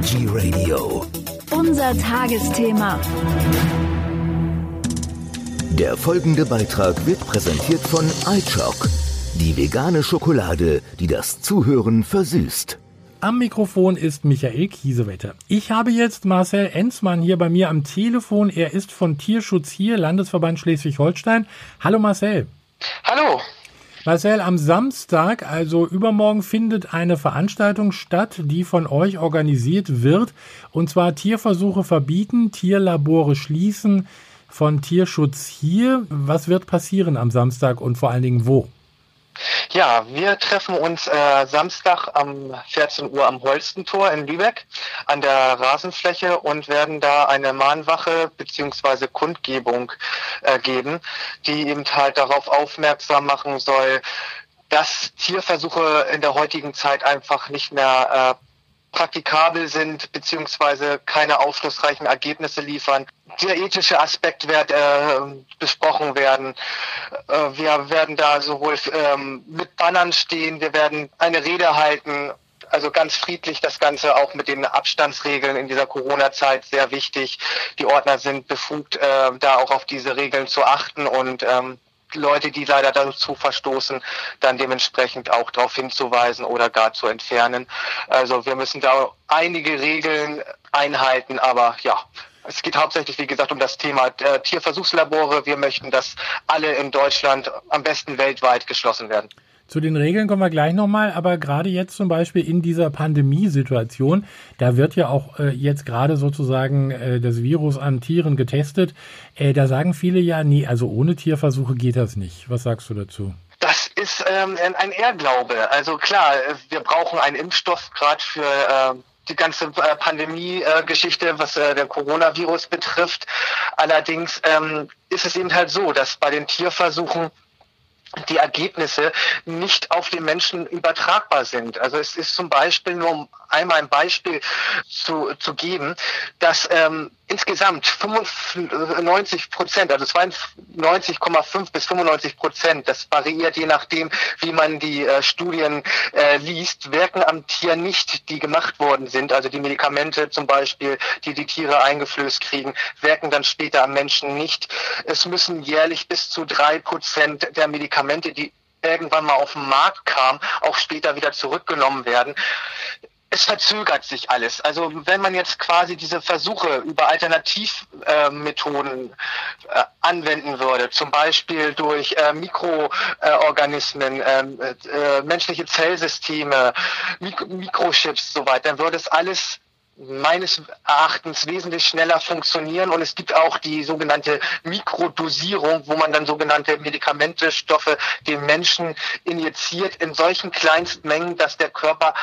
Veggie Radio. Unser Tagesthema. Der folgende Beitrag wird präsentiert von iChock, die vegane Schokolade, die das Zuhören versüßt. Am Mikrofon ist Michael Kiesewetter. Ich habe jetzt Marcel Enzmann hier bei mir am Telefon. Er ist von Tierschutz hier, Landesverband Schleswig-Holstein. Hallo Marcel. Hallo. Marcel, am Samstag, also übermorgen, findet eine Veranstaltung statt, die von euch organisiert wird. Und zwar Tierversuche verbieten, Tierlabore schließen von Tierschutz hier. Was wird passieren am Samstag und vor allen Dingen wo? Ja, wir treffen uns äh, Samstag um 14 Uhr am Holstentor in Lübeck an der Rasenfläche und werden da eine Mahnwache beziehungsweise Kundgebung äh, geben, die eben halt darauf aufmerksam machen soll, dass Tierversuche in der heutigen Zeit einfach nicht mehr äh, praktikabel sind beziehungsweise keine aufschlussreichen Ergebnisse liefern. Der ethische Aspekt wird äh, besprochen werden. Äh, wir werden da sowohl ähm, mit Bannern stehen, wir werden eine Rede halten. Also ganz friedlich das Ganze auch mit den Abstandsregeln in dieser Corona-Zeit sehr wichtig. Die Ordner sind befugt, äh, da auch auf diese Regeln zu achten und ähm, Leute, die leider dazu verstoßen, dann dementsprechend auch darauf hinzuweisen oder gar zu entfernen. Also wir müssen da einige Regeln einhalten, aber ja, es geht hauptsächlich, wie gesagt, um das Thema äh, Tierversuchslabore. Wir möchten, dass alle in Deutschland, am besten weltweit, geschlossen werden. Zu den Regeln kommen wir gleich nochmal, aber gerade jetzt zum Beispiel in dieser Pandemiesituation, da wird ja auch äh, jetzt gerade sozusagen äh, das Virus an Tieren getestet. Äh, da sagen viele ja, nee, also ohne Tierversuche geht das nicht. Was sagst du dazu? Das ist ähm, ein Ehrglaube. Also klar, wir brauchen einen Impfstoff gerade für äh, die ganze äh, Pandemie-Geschichte, was äh, der Coronavirus betrifft. Allerdings ähm, ist es eben halt so, dass bei den Tierversuchen die Ergebnisse nicht auf den Menschen übertragbar sind. Also es ist zum Beispiel nur um einmal ein Beispiel zu, zu geben, dass ähm, insgesamt 95 Prozent, also 92,5 bis 95 Prozent, das variiert je nachdem, wie man die äh, Studien äh, liest, wirken am Tier nicht, die gemacht worden sind. Also die Medikamente zum Beispiel, die die Tiere eingeflößt kriegen, wirken dann später am Menschen nicht. Es müssen jährlich bis zu drei Prozent der Medikamente, die irgendwann mal auf den Markt kamen, auch später wieder zurückgenommen werden es verzögert sich alles. Also wenn man jetzt quasi diese Versuche über Alternativmethoden äh, äh, anwenden würde, zum Beispiel durch äh, Mikroorganismen, ähm, äh, menschliche Zellsysteme, Mik Mikrochips so weiter, dann würde es alles meines Erachtens wesentlich schneller funktionieren und es gibt auch die sogenannte Mikrodosierung, wo man dann sogenannte Medikamente, Stoffe den Menschen injiziert in solchen Kleinstmengen, dass der Körper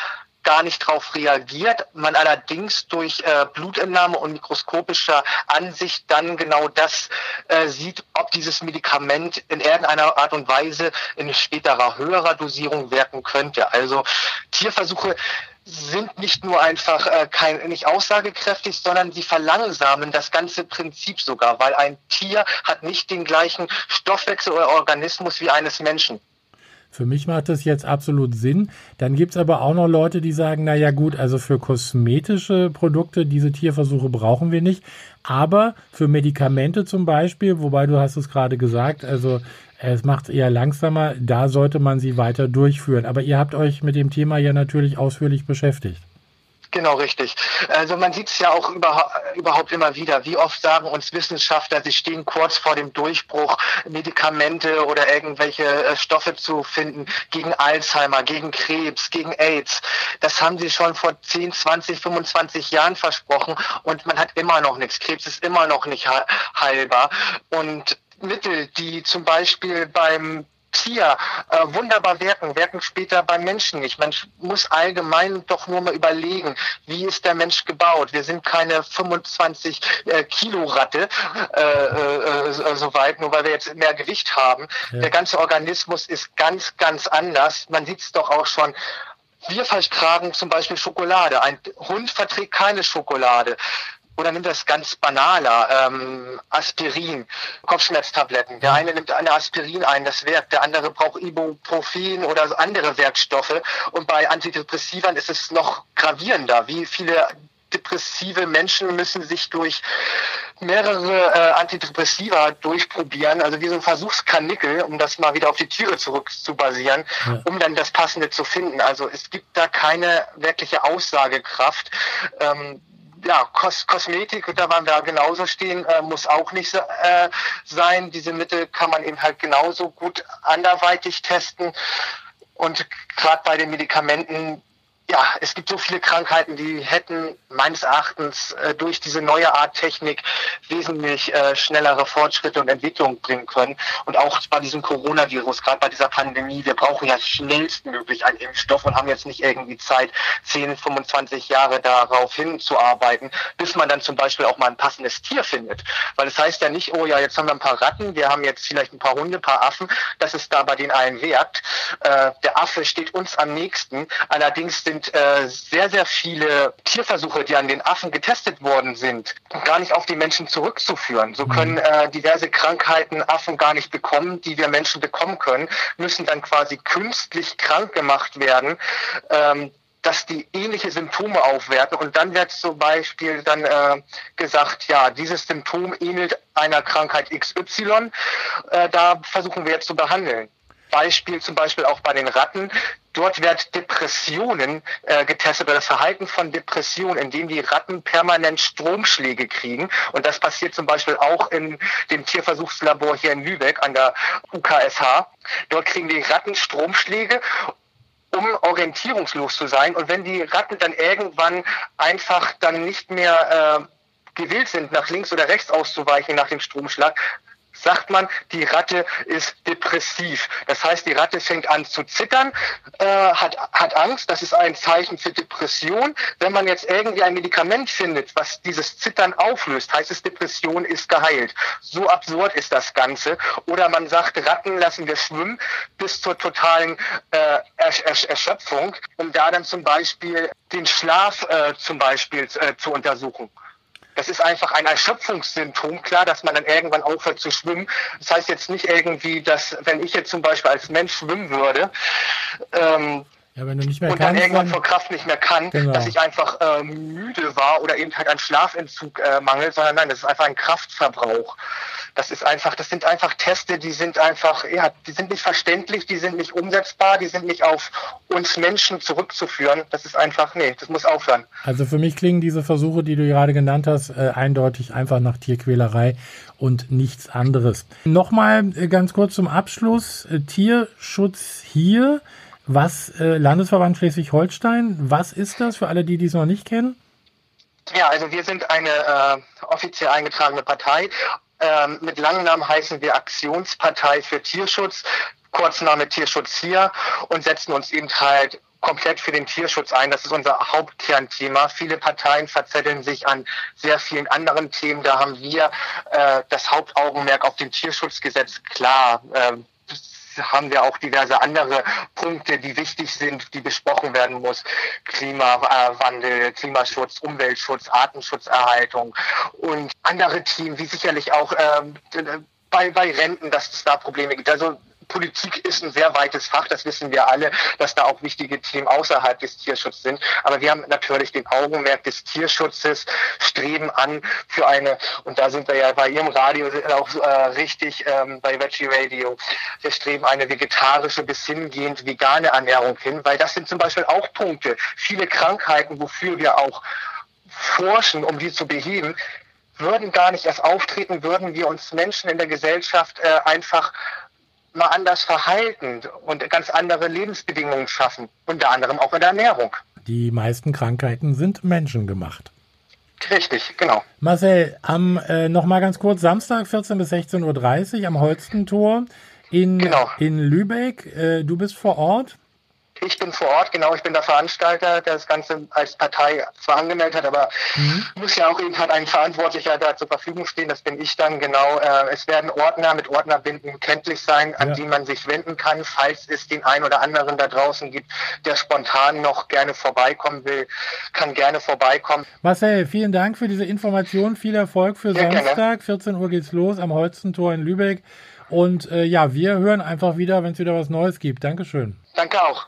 gar nicht darauf reagiert, man allerdings durch äh, Blutentnahme und mikroskopischer Ansicht dann genau das äh, sieht, ob dieses Medikament in irgendeiner Art und Weise in späterer höherer Dosierung wirken könnte. Also Tierversuche sind nicht nur einfach äh, kein, nicht aussagekräftig, sondern sie verlangsamen das ganze Prinzip sogar, weil ein Tier hat nicht den gleichen Stoffwechsel oder Organismus wie eines Menschen. Für mich macht das jetzt absolut Sinn. Dann gibt es aber auch noch Leute, die sagen, na ja gut, also für kosmetische Produkte diese Tierversuche brauchen wir nicht. Aber für Medikamente zum Beispiel, wobei du hast es gerade gesagt, also es macht eher langsamer, da sollte man sie weiter durchführen. Aber ihr habt euch mit dem Thema ja natürlich ausführlich beschäftigt. Genau, richtig. Also man sieht es ja auch über, überhaupt immer wieder. Wie oft sagen uns Wissenschaftler, sie stehen kurz vor dem Durchbruch, Medikamente oder irgendwelche äh, Stoffe zu finden gegen Alzheimer, gegen Krebs, gegen AIDS. Das haben sie schon vor 10, 20, 25 Jahren versprochen und man hat immer noch nichts. Krebs ist immer noch nicht heilbar. Und Mittel, die zum Beispiel beim Tier äh, wunderbar wirken, wirken später beim Menschen nicht. Man muss allgemein doch nur mal überlegen, wie ist der Mensch gebaut. Wir sind keine 25 äh, Kilo Ratte äh, äh, äh, so weit, nur weil wir jetzt mehr Gewicht haben. Ja. Der ganze Organismus ist ganz, ganz anders. Man sieht es doch auch schon wir vertragen zum Beispiel Schokolade. Ein Hund verträgt keine Schokolade. Oder nimmt das ganz banaler, ähm, Aspirin, Kopfschmerztabletten. Der eine nimmt eine Aspirin ein, das wirkt. Der andere braucht Ibuprofen oder andere Werkstoffe. Und bei Antidepressivern ist es noch gravierender, wie viele depressive Menschen müssen sich durch mehrere äh, Antidepressiva durchprobieren, also wie so ein Versuchskanickel, um das mal wieder auf die Tiere zurück zu basieren, ja. um dann das Passende zu finden. Also es gibt da keine wirkliche Aussagekraft. Ähm, ja, Kos Kosmetik, da waren wir genauso stehen, äh, muss auch nicht äh, sein. Diese Mittel kann man eben halt genauso gut anderweitig testen. Und gerade bei den Medikamenten ja, es gibt so viele Krankheiten, die hätten meines Erachtens äh, durch diese neue Art Technik wesentlich äh, schnellere Fortschritte und Entwicklungen bringen können. Und auch bei diesem Coronavirus, gerade bei dieser Pandemie, wir brauchen ja schnellstmöglich einen Impfstoff und haben jetzt nicht irgendwie Zeit, 10, 25 Jahre darauf hinzuarbeiten, bis man dann zum Beispiel auch mal ein passendes Tier findet. Weil es das heißt ja nicht, oh ja, jetzt haben wir ein paar Ratten, wir haben jetzt vielleicht ein paar Hunde, ein paar Affen, das ist da bei den allen wert. Äh, der Affe steht uns am nächsten. Allerdings sind sind äh, sehr, sehr viele Tierversuche, die an den Affen getestet worden sind, gar nicht auf die Menschen zurückzuführen. So können mhm. äh, diverse Krankheiten Affen gar nicht bekommen, die wir Menschen bekommen können, müssen dann quasi künstlich krank gemacht werden. Ähm, dass die ähnliche Symptome aufwerten und dann wird zum Beispiel dann äh, gesagt, ja, dieses Symptom ähnelt einer Krankheit XY, äh, da versuchen wir jetzt zu behandeln. Beispiel zum Beispiel auch bei den Ratten. Dort wird Depressionen äh, getestet oder das Verhalten von Depressionen, indem die Ratten permanent Stromschläge kriegen. Und das passiert zum Beispiel auch in dem Tierversuchslabor hier in Lübeck an der UKSH. Dort kriegen die Ratten Stromschläge um orientierungslos zu sein. Und wenn die Ratten dann irgendwann einfach dann nicht mehr äh, gewillt sind, nach links oder rechts auszuweichen nach dem Stromschlag, sagt man, die Ratte ist depressiv. Das heißt, die Ratte fängt an zu zittern, äh, hat, hat Angst. Das ist ein Zeichen für Depression. Wenn man jetzt irgendwie ein Medikament findet, was dieses Zittern auflöst, heißt es, Depression ist geheilt. So absurd ist das Ganze. Oder man sagt, Ratten lassen wir schwimmen bis zur totalen äh, Ersch Erschöpfung, um da dann zum Beispiel den Schlaf äh, zum Beispiel äh, zu untersuchen. Das ist einfach ein Erschöpfungssymptom, klar, dass man dann irgendwann aufhört zu schwimmen. Das heißt jetzt nicht irgendwie, dass wenn ich jetzt zum Beispiel als Mensch schwimmen würde, ähm, ja, wenn du nicht mehr und kannst, dann irgendwann vor Kraft nicht mehr kann, genau. dass ich einfach äh, müde war oder eben halt an Schlafentzug äh, mangelt, sondern nein, das ist einfach ein Kraftverbrauch. Das ist einfach, das sind einfach Teste, die sind einfach, ja, die sind nicht verständlich, die sind nicht umsetzbar, die sind nicht auf uns Menschen zurückzuführen. Das ist einfach, nee, das muss aufhören. Also für mich klingen diese Versuche, die du gerade genannt hast, äh, eindeutig einfach nach Tierquälerei und nichts anderes. Nochmal äh, ganz kurz zum Abschluss. Äh, Tierschutz hier. Was, äh, Landesverband Schleswig-Holstein, was ist das für alle, die dies noch nicht kennen? Ja, also wir sind eine äh, offiziell eingetragene Partei ähm, mit langen Namen heißen wir Aktionspartei für Tierschutz, Kurzname Tierschutz hier und setzen uns eben halt komplett für den Tierschutz ein. Das ist unser Hauptkernthema. Viele Parteien verzetteln sich an sehr vielen anderen Themen. Da haben wir äh, das Hauptaugenmerk auf dem Tierschutzgesetz klar. Äh, haben wir auch diverse andere Punkte, die wichtig sind, die besprochen werden muss. Klimawandel, Klimaschutz, Umweltschutz, Artenschutzerhaltung und andere Themen, wie sicherlich auch ähm, bei, bei Renten, dass es da Probleme gibt. Also Politik ist ein sehr weites Fach, das wissen wir alle, dass da auch wichtige Themen außerhalb des Tierschutzes sind. Aber wir haben natürlich den Augenmerk des Tierschutzes, streben an für eine, und da sind wir ja bei Ihrem Radio auch äh, richtig, ähm, bei Veggie Radio, wir streben eine vegetarische bis hingehend vegane Ernährung hin, weil das sind zum Beispiel auch Punkte. Viele Krankheiten, wofür wir auch forschen, um die zu beheben, würden gar nicht erst auftreten, würden wir uns Menschen in der Gesellschaft äh, einfach mal anders verhalten und ganz andere Lebensbedingungen schaffen, unter anderem auch in der Ernährung. Die meisten Krankheiten sind menschengemacht. Richtig, genau. Marcel, am äh, noch mal ganz kurz Samstag 14 bis 16:30 Uhr am Holstentor in genau. in Lübeck. Äh, du bist vor Ort. Ich bin vor Ort, genau, ich bin der Veranstalter, der das Ganze als Partei zwar angemeldet hat, aber mhm. muss ja auch eben halt ein Verantwortlicher da zur Verfügung stehen, das bin ich dann genau. Äh, es werden Ordner mit Ordnerbinden kenntlich sein, an ja. die man sich wenden kann, falls es den einen oder anderen da draußen gibt, der spontan noch gerne vorbeikommen will, kann gerne vorbeikommen. Marcel, vielen Dank für diese Information, viel Erfolg für Sehr Samstag, gerne. 14 Uhr geht's los am Holzentor in Lübeck und äh, ja, wir hören einfach wieder, wenn es wieder was Neues gibt. Dankeschön. Danke auch.